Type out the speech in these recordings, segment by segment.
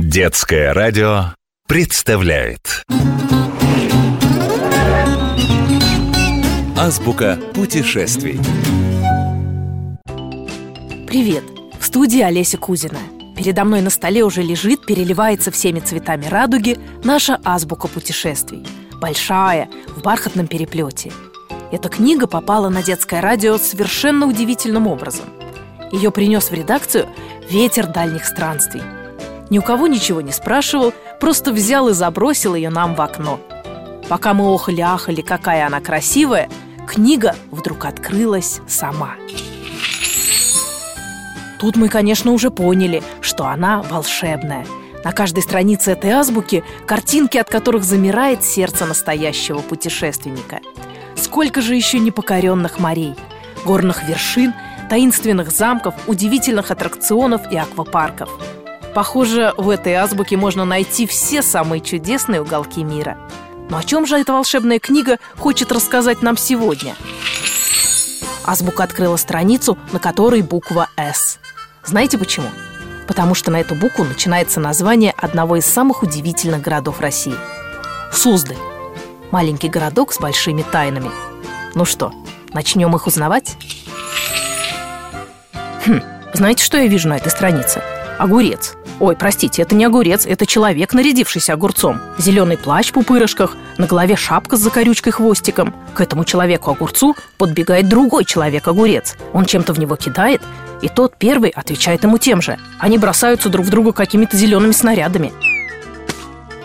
Детское радио представляет Азбука путешествий Привет! В студии Олеся Кузина. Передо мной на столе уже лежит, переливается всеми цветами радуги наша азбука путешествий. Большая, в бархатном переплете. Эта книга попала на детское радио совершенно удивительным образом. Ее принес в редакцию ветер дальних странствий. Ни у кого ничего не спрашивал, просто взял и забросил ее нам в окно. Пока мы охали-ахали, какая она красивая, книга вдруг открылась сама. Тут мы, конечно, уже поняли, что она волшебная. На каждой странице этой азбуки картинки, от которых замирает сердце настоящего путешественника. Сколько же еще непокоренных морей, горных вершин, таинственных замков, удивительных аттракционов и аквапарков. Похоже, в этой азбуке можно найти все самые чудесные уголки мира. Но о чем же эта волшебная книга хочет рассказать нам сегодня? Азбука открыла страницу, на которой буква «С». Знаете почему? Потому что на эту букву начинается название одного из самых удивительных городов России – Суздаль. Маленький городок с большими тайнами. Ну что, начнем их узнавать? Хм, знаете, что я вижу на этой странице? Огурец. Ой, простите, это не огурец, это человек, нарядившийся огурцом. Зеленый плащ в пупырышках, на голове шапка с закорючкой хвостиком. К этому человеку-огурцу подбегает другой человек-огурец. Он чем-то в него кидает, и тот первый отвечает ему тем же. Они бросаются друг в друга какими-то зелеными снарядами.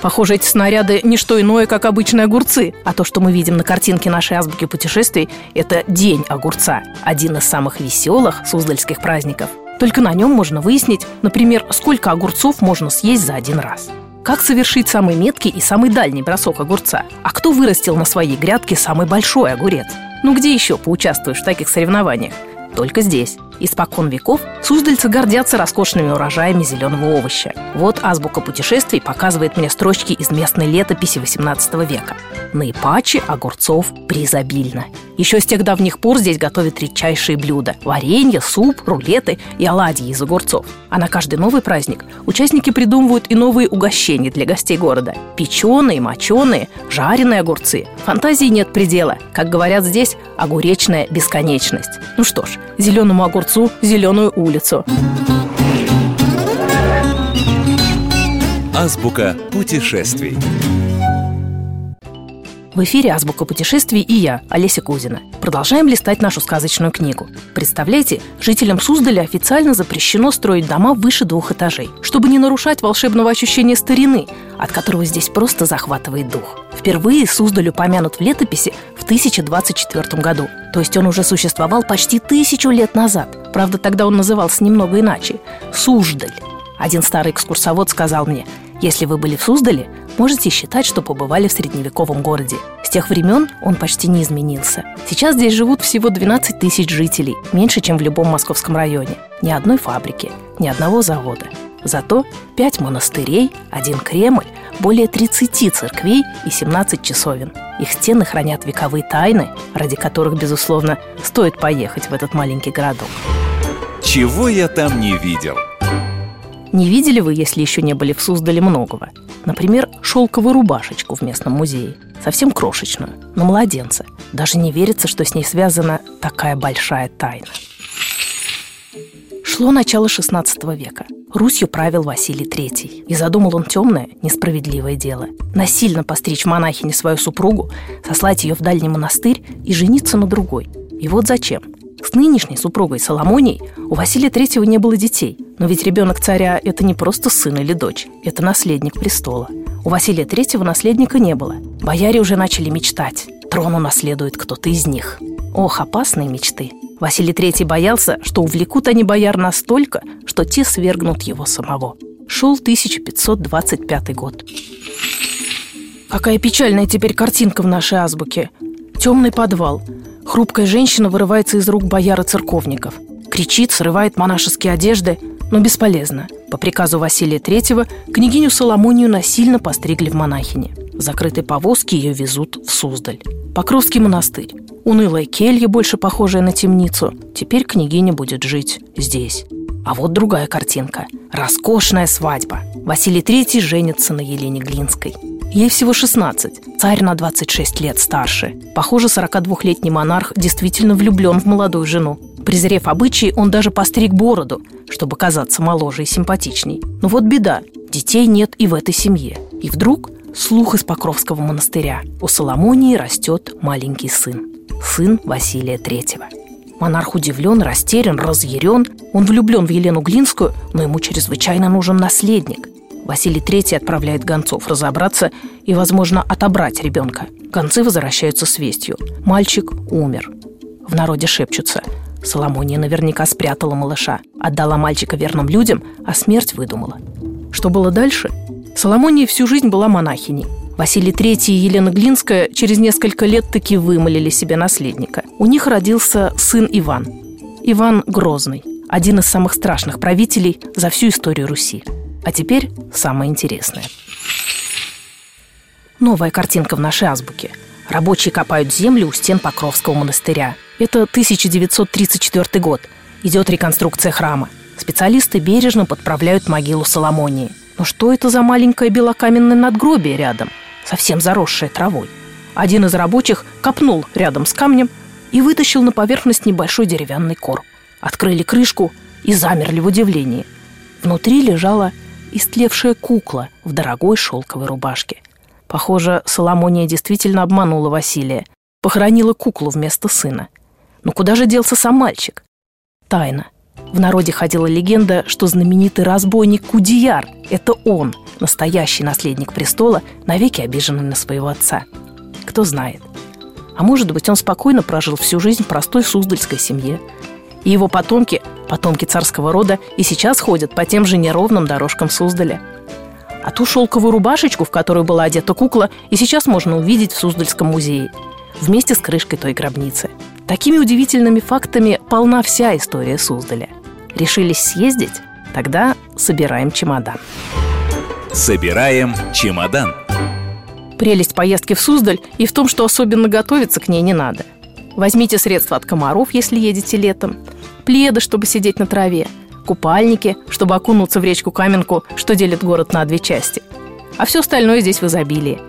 Похоже, эти снаряды не что иное, как обычные огурцы. А то, что мы видим на картинке нашей азбуки путешествий, это День огурца. Один из самых веселых суздальских праздников. Только на нем можно выяснить, например, сколько огурцов можно съесть за один раз. Как совершить самый меткий и самый дальний бросок огурца? А кто вырастил на своей грядке самый большой огурец? Ну где еще поучаствуешь в таких соревнованиях? Только здесь. Испокон веков суздальцы гордятся роскошными урожаями зеленого овоща. Вот азбука путешествий показывает мне строчки из местной летописи XVIII века. Наипаче огурцов преизобильно. Еще с тех давних пор здесь готовят редчайшие блюда – варенье, суп, рулеты и оладьи из огурцов. А на каждый новый праздник участники придумывают и новые угощения для гостей города. Печеные, моченые, жареные огурцы. Фантазии нет предела. Как говорят здесь, огуречная бесконечность. Ну что ж, зеленому огурцу зеленую улицу. Азбука путешествий В эфире «Азбука путешествий» и я, Олеся Кузина. Продолжаем листать нашу сказочную книгу. Представляете, жителям Суздаля официально запрещено строить дома выше двух этажей, чтобы не нарушать волшебного ощущения старины, от которого здесь просто захватывает дух. Впервые Суздаль упомянут в летописи в 1024 году, то есть он уже существовал почти тысячу лет назад. Правда, тогда он назывался немного иначе – Суждаль. Один старый экскурсовод сказал мне, если вы были в Суздале, можете считать, что побывали в средневековом городе. Тех времен он почти не изменился. Сейчас здесь живут всего 12 тысяч жителей, меньше, чем в любом московском районе. Ни одной фабрики, ни одного завода. Зато пять монастырей, один Кремль, более 30 церквей и 17 часовен. Их стены хранят вековые тайны, ради которых, безусловно, стоит поехать в этот маленький городок. Чего я там не видел? Не видели вы, если еще не были в Суздале многого? Например, шелковую рубашечку в местном музее. Совсем крошечную, на младенца. Даже не верится, что с ней связана такая большая тайна. Шло начало XVI века. Русью правил Василий III. И задумал он темное, несправедливое дело. Насильно постричь монахине свою супругу, сослать ее в дальний монастырь и жениться на другой. И вот зачем. С нынешней супругой Соломонией у Василия III не было детей. Но ведь ребенок царя – это не просто сын или дочь, это наследник престола. У Василия III наследника не было. Бояре уже начали мечтать. Трон унаследует кто-то из них. Ох, опасные мечты. Василий III боялся, что увлекут они бояр настолько, что те свергнут его самого. Шел 1525 год. Какая печальная теперь картинка в нашей азбуке. Темный подвал. Хрупкая женщина вырывается из рук бояра церковников. Кричит, срывает монашеские одежды, но бесполезно. По приказу Василия III княгиню Соломонию насильно постригли в монахини. В повозке ее везут в Суздаль. Покровский монастырь. Унылая келья, больше похожая на темницу. Теперь княгиня будет жить здесь. А вот другая картинка. Роскошная свадьба. Василий III женится на Елене Глинской. Ей всего 16, царь на 26 лет старше. Похоже, 42-летний монарх действительно влюблен в молодую жену. Презрев обычаи, он даже постриг бороду, чтобы казаться моложе и симпатичней. Но вот беда, детей нет и в этой семье. И вдруг слух из Покровского монастыря. У Соломонии растет маленький сын. Сын Василия Третьего. Монарх удивлен, растерян, разъярен. Он влюблен в Елену Глинскую, но ему чрезвычайно нужен наследник. Василий III отправляет гонцов разобраться и, возможно, отобрать ребенка. Гонцы возвращаются с вестью. Мальчик умер. В народе шепчутся. Соломония наверняка спрятала малыша, отдала мальчика верным людям, а смерть выдумала. Что было дальше? Соломония всю жизнь была монахиней. Василий III и Елена Глинская через несколько лет таки вымолили себе наследника. У них родился сын Иван. Иван Грозный, один из самых страшных правителей за всю историю Руси. А теперь самое интересное. Новая картинка в нашей азбуке. Рабочие копают землю у стен Покровского монастыря. Это 1934 год. Идет реконструкция храма. Специалисты бережно подправляют могилу Соломонии. Но что это за маленькое белокаменное надгробие рядом, совсем заросшее травой? Один из рабочих копнул рядом с камнем и вытащил на поверхность небольшой деревянный короб. Открыли крышку и замерли в удивлении. Внутри лежала истлевшая кукла в дорогой шелковой рубашке. Похоже, Соломония действительно обманула Василия, похоронила куклу вместо сына. Но куда же делся сам мальчик? Тайна. В народе ходила легенда, что знаменитый разбойник Кудияр – это он, настоящий наследник престола, навеки обиженный на своего отца. Кто знает. А может быть, он спокойно прожил всю жизнь в простой суздальской семье. И его потомки Потомки царского рода и сейчас ходят по тем же неровным дорожкам Суздаля. А ту шелковую рубашечку, в которую была одета кукла, и сейчас можно увидеть в Суздальском музее вместе с крышкой той гробницы. Такими удивительными фактами полна вся история Суздаля. Решились съездить? Тогда собираем чемодан. Собираем чемодан. Прелесть поездки в Суздаль и в том, что особенно готовиться к ней не надо. Возьмите средства от комаров, если едете летом пледы, чтобы сидеть на траве, купальники, чтобы окунуться в речку Каменку, что делит город на две части. А все остальное здесь в изобилии.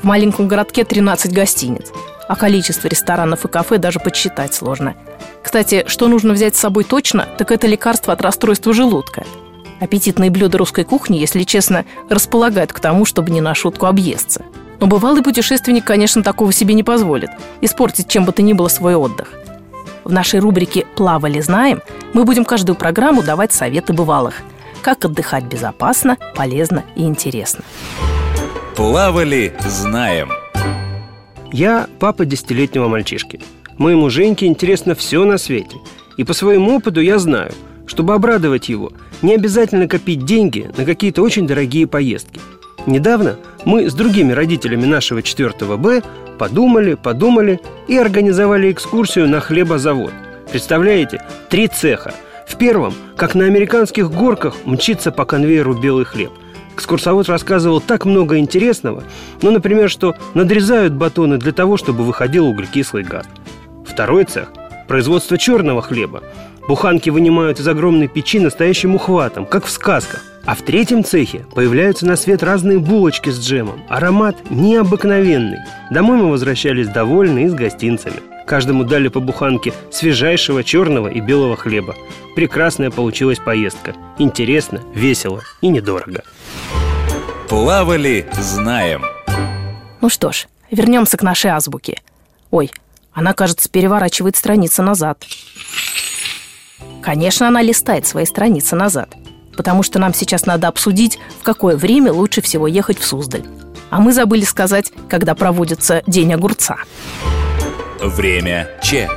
В маленьком городке 13 гостиниц, а количество ресторанов и кафе даже подсчитать сложно. Кстати, что нужно взять с собой точно, так это лекарство от расстройства желудка. Аппетитные блюда русской кухни, если честно, располагают к тому, чтобы не на шутку объесться. Но бывалый путешественник, конечно, такого себе не позволит. Испортить чем бы то ни было свой отдых. В нашей рубрике «Плавали, знаем» мы будем каждую программу давать советы бывалых. Как отдыхать безопасно, полезно и интересно. Плавали, знаем. Я папа десятилетнего мальчишки. Моему Женьке интересно все на свете. И по своему опыту я знаю, чтобы обрадовать его, не обязательно копить деньги на какие-то очень дорогие поездки. Недавно мы с другими родителями нашего 4 Б Подумали, подумали и организовали экскурсию на хлебозавод. Представляете, три цеха. В первом, как на американских горках, мчится по конвейеру белый хлеб. Экскурсовод рассказывал так много интересного, ну, например, что надрезают батоны для того, чтобы выходил углекислый газ. Второй цех – производство черного хлеба. Буханки вынимают из огромной печи настоящим ухватом, как в сказках. А в третьем цехе появляются на свет разные булочки с джемом. Аромат необыкновенный. Домой мы возвращались довольны и с гостинцами. Каждому дали по буханке свежайшего черного и белого хлеба. Прекрасная получилась поездка. Интересно, весело и недорого. Плавали, знаем. Ну что ж, вернемся к нашей азбуке. Ой, она, кажется, переворачивает страницы назад. Конечно, она листает свои страницы назад – потому что нам сейчас надо обсудить, в какое время лучше всего ехать в Суздаль. А мы забыли сказать, когда проводится День огурца. Время Че.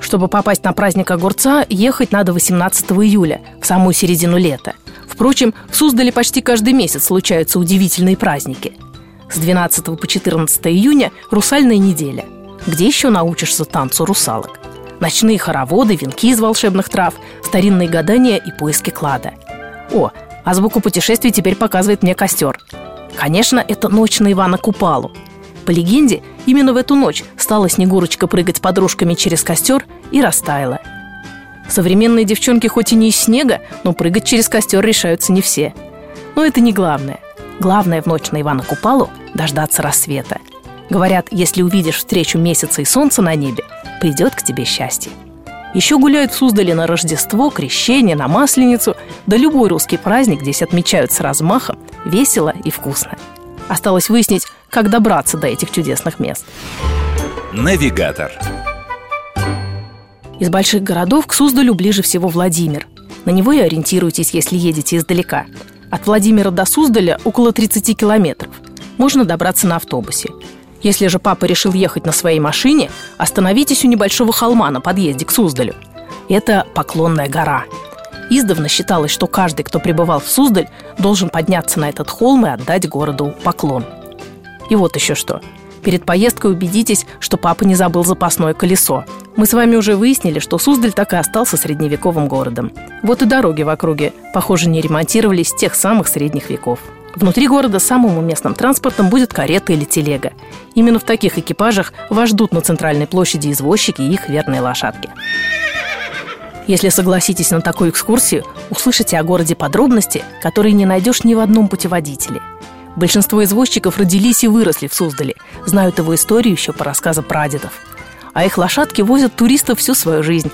Чтобы попасть на праздник огурца, ехать надо 18 июля, в самую середину лета. Впрочем, в Суздале почти каждый месяц случаются удивительные праздники. С 12 по 14 июня – русальная неделя. Где еще научишься танцу русалок? Ночные хороводы, венки из волшебных трав, старинные гадания и поиски клада. О, азбуку путешествий теперь показывает мне костер. Конечно, это ночь на Ивана Купалу. По легенде, именно в эту ночь стала Снегурочка прыгать подружками через костер и растаяла. Современные девчонки хоть и не из снега, но прыгать через костер решаются не все. Но это не главное. Главное в ночь на Ивана Купалу – дождаться рассвета. Говорят, если увидишь встречу месяца и солнца на небе, придет к тебе счастье. Еще гуляют в Суздале на Рождество, Крещение, на Масленицу, да любой русский праздник здесь отмечают с размахом, весело и вкусно. Осталось выяснить, как добраться до этих чудесных мест. Навигатор. Из больших городов к Суздалю ближе всего Владимир. На него и ориентируйтесь, если едете издалека. От Владимира до Суздаля около 30 километров. Можно добраться на автобусе. Если же папа решил ехать на своей машине, остановитесь у небольшого холма на подъезде к Суздалю. Это Поклонная гора. Издавна считалось, что каждый, кто пребывал в Суздаль, должен подняться на этот холм и отдать городу поклон. И вот еще что. Перед поездкой убедитесь, что папа не забыл запасное колесо. Мы с вами уже выяснили, что Суздаль так и остался средневековым городом. Вот и дороги в округе, похоже, не ремонтировались с тех самых средних веков. Внутри города самым уместным транспортом будет карета или телега. Именно в таких экипажах вас ждут на центральной площади извозчики и их верные лошадки. Если согласитесь на такую экскурсию, услышите о городе подробности, которые не найдешь ни в одном путеводителе. Большинство извозчиков родились и выросли в Суздале, знают его историю еще по рассказам прадедов. А их лошадки возят туристов всю свою жизнь.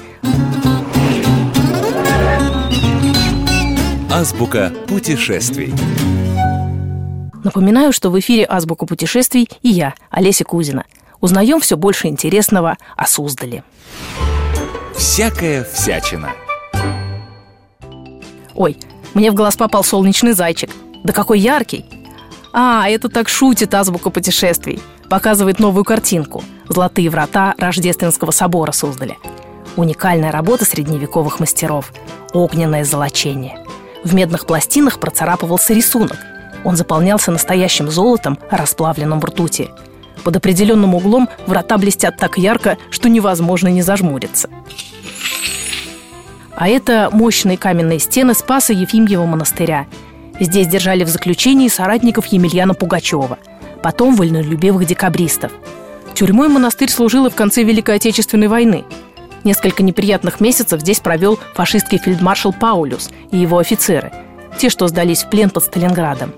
Азбука путешествий. Напоминаю, что в эфире «Азбука путешествий» и я, Олеся Кузина. Узнаем все больше интересного о Суздале. Всякая всячина. Ой, мне в глаз попал солнечный зайчик. Да какой яркий! А, это так шутит азбука путешествий. Показывает новую картинку «Золотые врата Рождественского собора Суздаля». Уникальная работа средневековых мастеров. Огненное золочение. В медных пластинах процарапывался рисунок. Он заполнялся настоящим золотом, расплавленным в ртути. Под определенным углом врата блестят так ярко, что невозможно не зажмуриться. А это мощные каменные стены Спаса Ефимьева монастыря. Здесь держали в заключении соратников Емельяна Пугачева, потом вольнолюбивых декабристов. Тюрьмой монастырь служил и в конце Великой Отечественной войны. Несколько неприятных месяцев здесь провел фашистский фельдмаршал Паулюс и его офицеры, те, что сдались в плен под Сталинградом.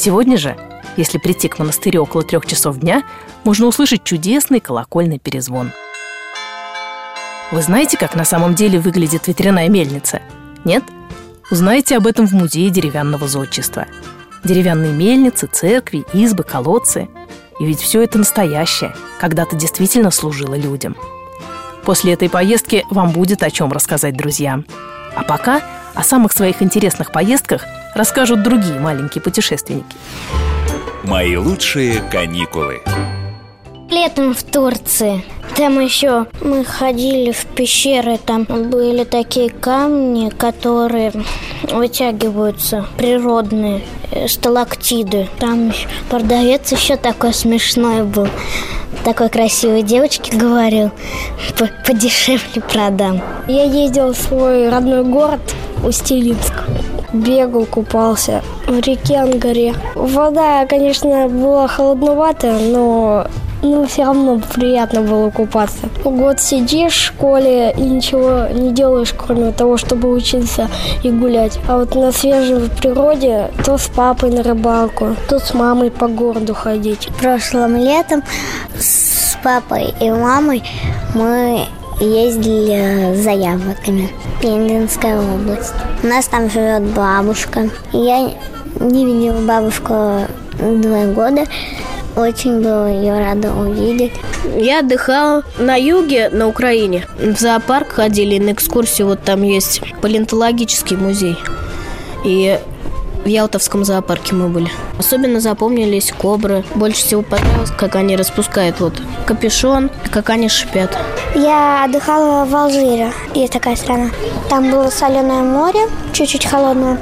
Сегодня же, если прийти к монастырю около трех часов дня, можно услышать чудесный колокольный перезвон – вы знаете, как на самом деле выглядит ветряная мельница? Нет? Узнаете об этом в музее деревянного зодчества. Деревянные мельницы, церкви, избы, колодцы. И ведь все это настоящее, когда-то действительно служило людям. После этой поездки вам будет о чем рассказать друзьям. А пока о самых своих интересных поездках расскажут другие маленькие путешественники. Мои лучшие каникулы. Летом в Турции. Там еще мы ходили в пещеры, там были такие камни, которые вытягиваются, природные э, сталактиды. Там продавец еще такой смешной был. Такой красивой девочке говорил, подешевле продам. Я ездил в свой родной город Устилинск бегал, купался в реке Ангаре. Вода, конечно, была холодноватая, но ну, все равно приятно было купаться. Год сидишь в школе и ничего не делаешь, кроме того, чтобы учиться и гулять. А вот на свежей природе то с папой на рыбалку, то с мамой по городу ходить. Прошлым летом с папой и мамой мы ездили за яблоками. Пензенская область. У нас там живет бабушка. Я не видела бабушку два года. Очень была ее рада увидеть. Я отдыхала на юге, на Украине. В зоопарк ходили на экскурсию. Вот там есть палеонтологический музей. И в Ялтовском зоопарке мы были. Особенно запомнились кобры. Больше всего понравилось, как они распускают вот капюшон, как они шипят. Я отдыхала в Алжире. Есть такая страна. Там было соленое море, чуть-чуть холодное.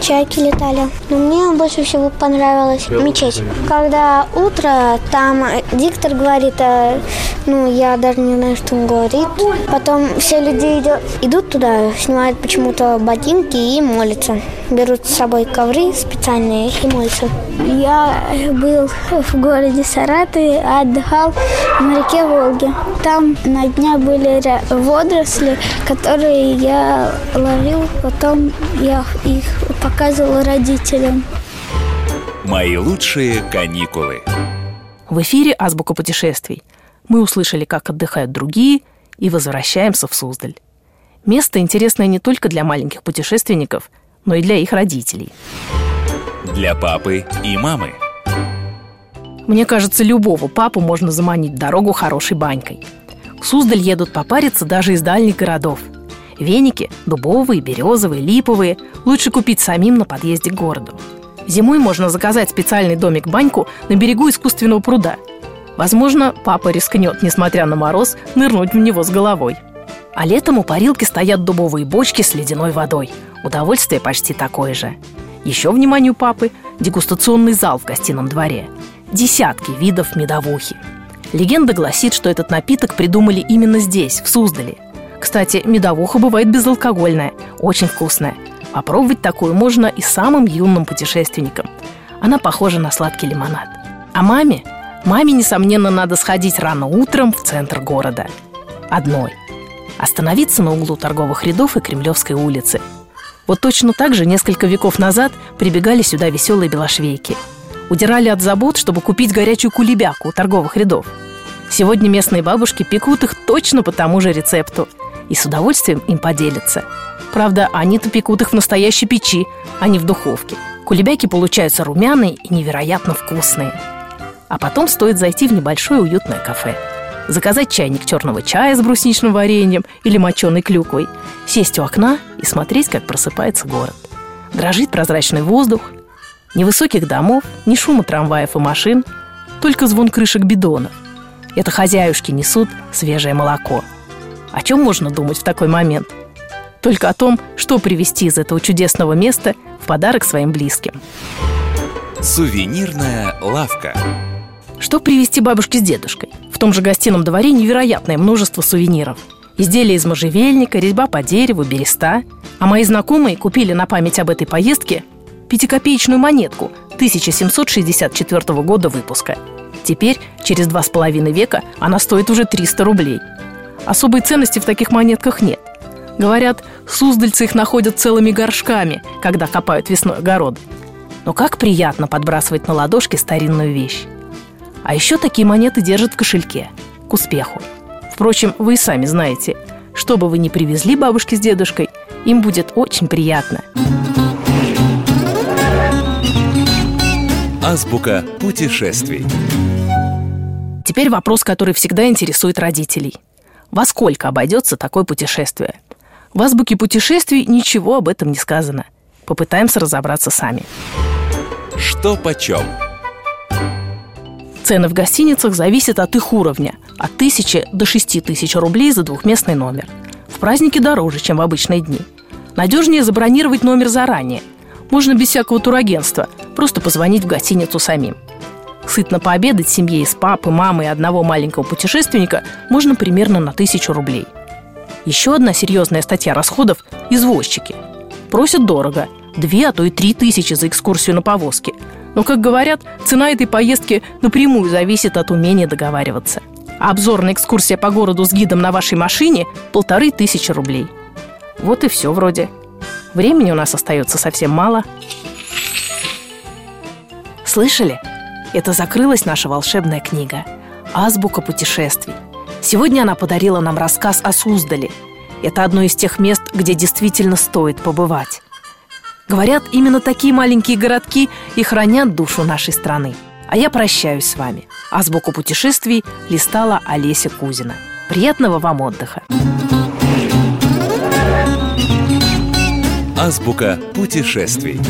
Чайки летали. Но мне больше всего понравилась мечеть. Когда утро, там диктор говорит, э, Ну, я даже не знаю, что он говорит. Потом все люди идет, идут туда, снимают почему-то ботинки и молятся. Берут с собой ковры специальные и молятся. Я был в городе Саратове, отдыхал на реке Волге. Там на дня были водоросли, которые я ловил, потом я их показывал родителям. Мои лучшие каникулы. В эфире «Азбука путешествий». Мы услышали, как отдыхают другие, и возвращаемся в Суздаль. Место интересное не только для маленьких путешественников, но и для их родителей. Для папы и мамы. Мне кажется, любого папу можно заманить в дорогу хорошей банькой. В Суздаль едут попариться даже из дальних городов. Веники – дубовые, березовые, липовые – лучше купить самим на подъезде к городу. Зимой можно заказать специальный домик-баньку на берегу искусственного пруда. Возможно, папа рискнет, несмотря на мороз, нырнуть в него с головой. А летом у парилки стоят дубовые бочки с ледяной водой. Удовольствие почти такое же. Еще вниманию папы – дегустационный зал в гостином дворе. Десятки видов медовухи. Легенда гласит, что этот напиток придумали именно здесь, в Суздале. Кстати, медовуха бывает безалкогольная, очень вкусная – Попробовать такую можно и самым юным путешественникам. Она похожа на сладкий лимонад. А маме? Маме, несомненно, надо сходить рано утром в центр города. Одной. Остановиться на углу торговых рядов и Кремлевской улицы. Вот точно так же несколько веков назад прибегали сюда веселые белошвейки. Удирали от забот, чтобы купить горячую кулебяку у торговых рядов. Сегодня местные бабушки пекут их точно по тому же рецепту и с удовольствием им поделятся – Правда, они-то пекут их в настоящей печи, а не в духовке. Кулебяки получаются румяные и невероятно вкусные. А потом стоит зайти в небольшое уютное кафе. Заказать чайник черного чая с брусничным вареньем или моченой клюквой, сесть у окна и смотреть, как просыпается город. Дрожит прозрачный воздух, ни высоких домов, ни шума трамваев и машин, только звон крышек бидонов. Это хозяюшки несут свежее молоко. О чем можно думать в такой момент – только о том, что привезти из этого чудесного места в подарок своим близким. Сувенирная лавка. Что привезти бабушке с дедушкой? Том же гостином дворе невероятное множество сувениров. Изделия из можжевельника, резьба по дереву, береста. А мои знакомые купили на память об этой поездке пятикопеечную монетку 1764 года выпуска. Теперь, через два с половиной века, она стоит уже 300 рублей. Особой ценности в таких монетках нет. Говорят, суздальцы их находят целыми горшками, когда копают весной огород. Но как приятно подбрасывать на ладошки старинную вещь. А еще такие монеты держат в кошельке, к успеху. Впрочем, вы и сами знаете, что бы вы ни привезли бабушке с дедушкой, им будет очень приятно. Азбука путешествий. Теперь вопрос, который всегда интересует родителей. Во сколько обойдется такое путешествие? В азбуке путешествий ничего об этом не сказано. Попытаемся разобраться сами. Что почем? Цены в гостиницах зависят от их уровня – от тысячи до шести тысяч рублей за двухместный номер. В праздники дороже, чем в обычные дни. Надежнее забронировать номер заранее. Можно без всякого турагентства, просто позвонить в гостиницу самим. Сытно пообедать семье из папы, мамы и одного маленького путешественника можно примерно на тысячу рублей – еще одна серьезная статья расходов – извозчики. Просят дорого – две, а то и три тысячи за экскурсию на повозке. Но, как говорят, цена этой поездки напрямую зависит от умения договариваться. Обзорная экскурсия по городу с гидом на вашей машине – полторы тысячи рублей. Вот и все вроде. Времени у нас остается совсем мало. Слышали? Это закрылась наша волшебная книга «Азбука путешествий». Сегодня она подарила нам рассказ о Суздале. Это одно из тех мест, где действительно стоит побывать. Говорят, именно такие маленькие городки и хранят душу нашей страны. А я прощаюсь с вами. А сбоку путешествий листала Олеся Кузина. Приятного вам отдыха! Азбука путешествий.